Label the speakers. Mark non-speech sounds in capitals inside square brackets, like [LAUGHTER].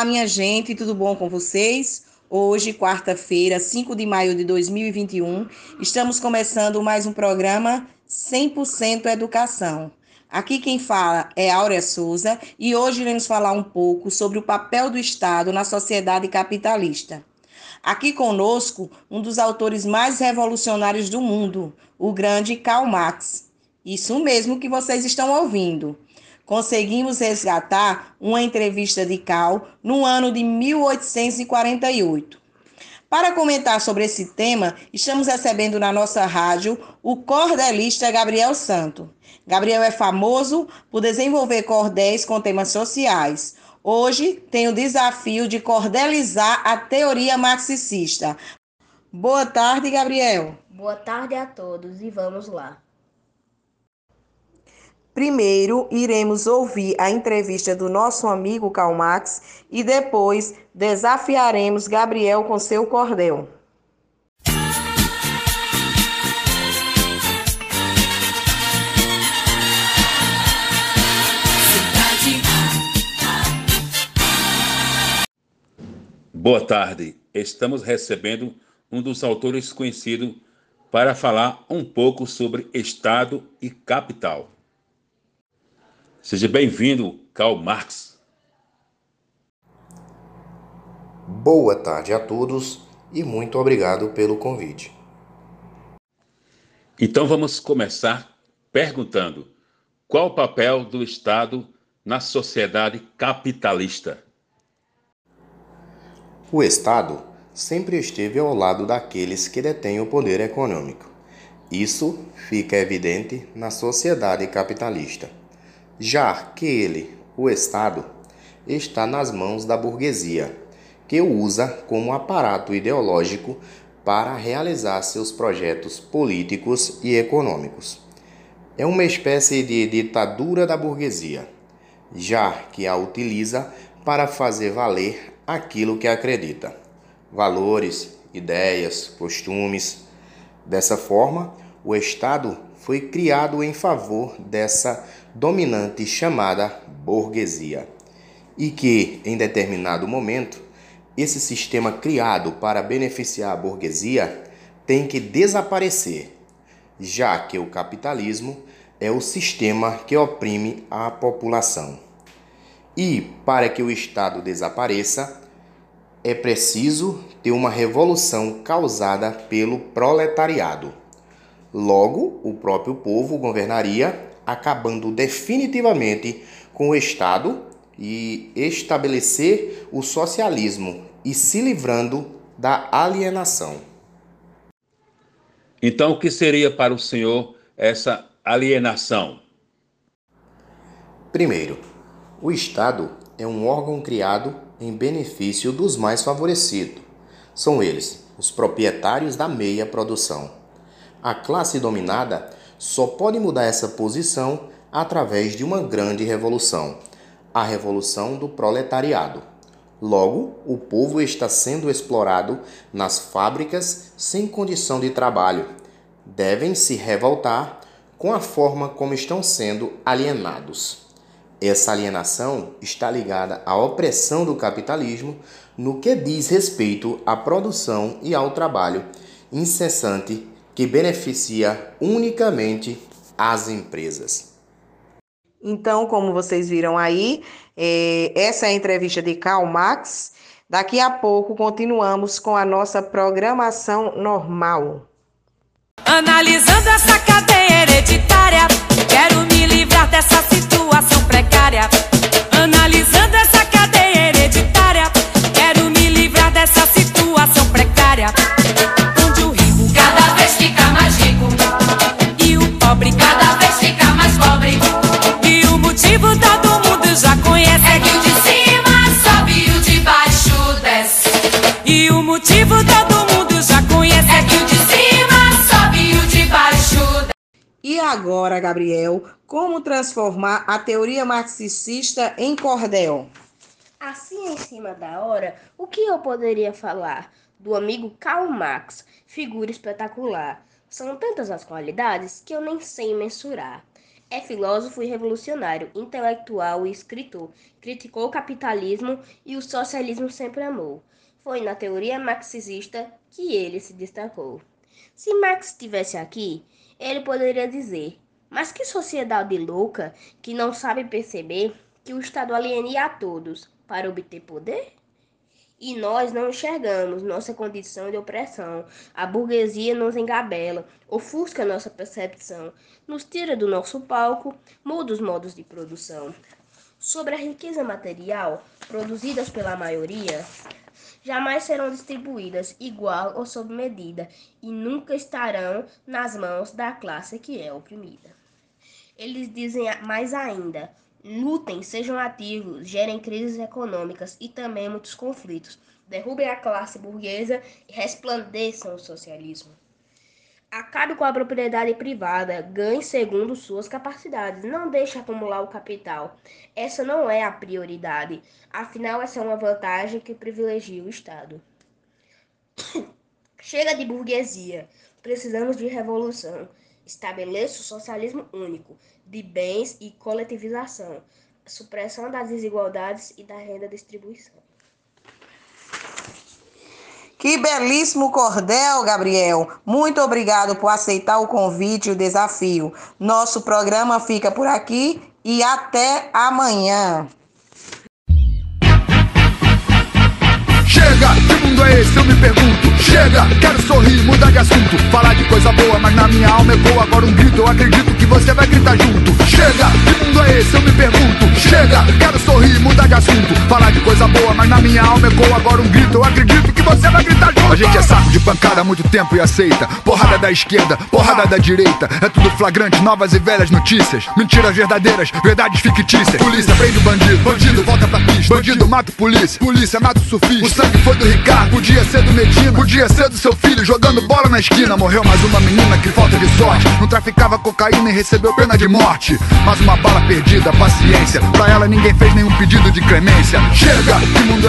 Speaker 1: Olá, minha gente, tudo bom com vocês? Hoje, quarta-feira, 5 de maio de 2021, estamos começando mais um programa 100% Educação. Aqui quem fala é Áurea Souza e hoje iremos falar um pouco sobre o papel do Estado na sociedade capitalista. Aqui conosco, um dos autores mais revolucionários do mundo, o grande Karl Marx. Isso mesmo que vocês estão ouvindo conseguimos resgatar uma entrevista de Cal no ano de 1848. Para comentar sobre esse tema, estamos recebendo na nossa rádio o cordelista Gabriel Santo. Gabriel é famoso por desenvolver cordéis com temas sociais. Hoje tem o desafio de cordelizar a teoria marxista. Boa tarde, Gabriel.
Speaker 2: Boa tarde a todos e vamos lá.
Speaker 1: Primeiro, iremos ouvir a entrevista do nosso amigo Calmax e depois desafiaremos Gabriel com seu cordel.
Speaker 3: Boa tarde. Estamos recebendo um dos autores conhecidos para falar um pouco sobre Estado e capital. Seja bem-vindo, Karl Marx.
Speaker 4: Boa tarde a todos e muito obrigado pelo convite.
Speaker 3: Então vamos começar perguntando: qual o papel do Estado na sociedade capitalista?
Speaker 4: O Estado sempre esteve ao lado daqueles que detêm o poder econômico. Isso fica evidente na sociedade capitalista já que ele, o Estado, está nas mãos da burguesia, que o usa como aparato ideológico para realizar seus projetos políticos e econômicos. É uma espécie de ditadura da burguesia, já que a utiliza para fazer valer aquilo que acredita, valores, ideias, costumes. Dessa forma, o Estado foi criado em favor dessa dominante chamada burguesia, e que, em determinado momento, esse sistema criado para beneficiar a burguesia tem que desaparecer, já que o capitalismo é o sistema que oprime a população. E para que o Estado desapareça, é preciso ter uma revolução causada pelo proletariado. Logo, o próprio povo governaria acabando definitivamente com o Estado e estabelecer o socialismo e se livrando da alienação.
Speaker 3: Então, o que seria para o senhor essa alienação?
Speaker 4: Primeiro, o Estado é um órgão criado em benefício dos mais favorecidos. São eles, os proprietários da meia produção. A classe dominada só pode mudar essa posição através de uma grande revolução a revolução do proletariado. Logo, o povo está sendo explorado nas fábricas sem condição de trabalho. Devem se revoltar com a forma como estão sendo alienados. Essa alienação está ligada à opressão do capitalismo no que diz respeito à produção e ao trabalho incessante que beneficia unicamente as empresas.
Speaker 1: Então, como vocês viram aí, é, essa é a entrevista de Karl Marx. Daqui a pouco continuamos com a nossa programação normal.
Speaker 5: Analisando essa cadeia hereditária, motivo todo mundo já conhece. É que o de cima sobe e o de baixo.
Speaker 1: E agora, Gabriel, como transformar a teoria marxista em cordel?
Speaker 2: Assim, em cima da hora, o que eu poderia falar? Do amigo Karl Marx, figura espetacular. São tantas as qualidades que eu nem sei mensurar. É filósofo e revolucionário, intelectual e escritor. Criticou o capitalismo e o socialismo sempre amou. Foi na teoria marxista que ele se destacou. Se Marx estivesse aqui, ele poderia dizer: Mas que sociedade louca que não sabe perceber que o Estado alienia a todos para obter poder? E nós não enxergamos nossa condição de opressão. A burguesia nos engabela, ofusca nossa percepção, nos tira do nosso palco, muda os modos de produção. Sobre a riqueza material, produzidas pela maioria, jamais serão distribuídas igual ou sob medida e nunca estarão nas mãos da classe que é oprimida. Eles dizem mais ainda: Lutem, sejam ativos, gerem crises econômicas e também muitos conflitos. Derrubem a classe burguesa e resplandeçam o socialismo. Acabe com a propriedade privada, ganhe segundo suas capacidades. Não deixe acumular o capital. Essa não é a prioridade. Afinal, essa é uma vantagem que privilegia o Estado. [COUGHS] Chega de burguesia. Precisamos de revolução. Estabeleça o socialismo único de bens e coletivização, supressão das desigualdades e da renda distribuição.
Speaker 1: Que belíssimo cordel, Gabriel. Muito obrigado por aceitar o convite e o desafio. Nosso programa fica por aqui e até amanhã.
Speaker 6: Chega, que mundo é esse? Eu me pergunto. Chega, quero sorrir, mudar de assunto. Falar de coisa boa, mas na minha alma ecoa agora um grito. Eu acredito que você vai gritar junto. Chega, que mundo é esse? Eu me pergunto. Chega, quero sorrir, mudar de assunto. Falar de coisa boa, mas na minha alma ecoa agora um grito. Eu acredito você vai gritar junto. A gente é saco de pancada há muito tempo e aceita. Porrada da esquerda, porrada da direita. É tudo flagrante, novas e velhas notícias. Mentiras verdadeiras, verdades fictícias. Polícia prende o bandido, bandido volta pra pista. Bandido mata polícia, polícia mata o surfista. O sangue foi do Ricardo, podia ser do Medina, podia ser do seu filho jogando bola na esquina. Morreu mais uma menina que falta de sorte. Não traficava cocaína e recebeu pena de morte. Mais uma bala perdida, paciência. Pra ela ninguém fez nenhum pedido de clemência. Chega, que mundo é